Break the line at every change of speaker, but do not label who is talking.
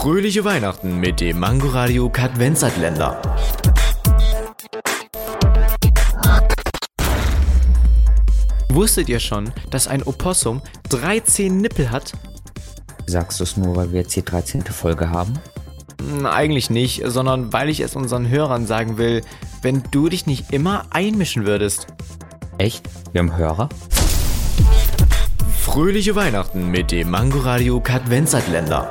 Fröhliche Weihnachten mit dem Mangoradio Kadvenzatländer. Wusstet ihr schon, dass ein Opossum 13 Nippel hat?
Sagst du es nur, weil wir jetzt die 13. Folge haben?
Hm, Eigentlich nicht, sondern weil ich es unseren Hörern sagen will, wenn du dich nicht immer einmischen würdest.
Echt? Wir haben Hörer?
Fröhliche Weihnachten mit dem Mangoradio Kadvenzatländer.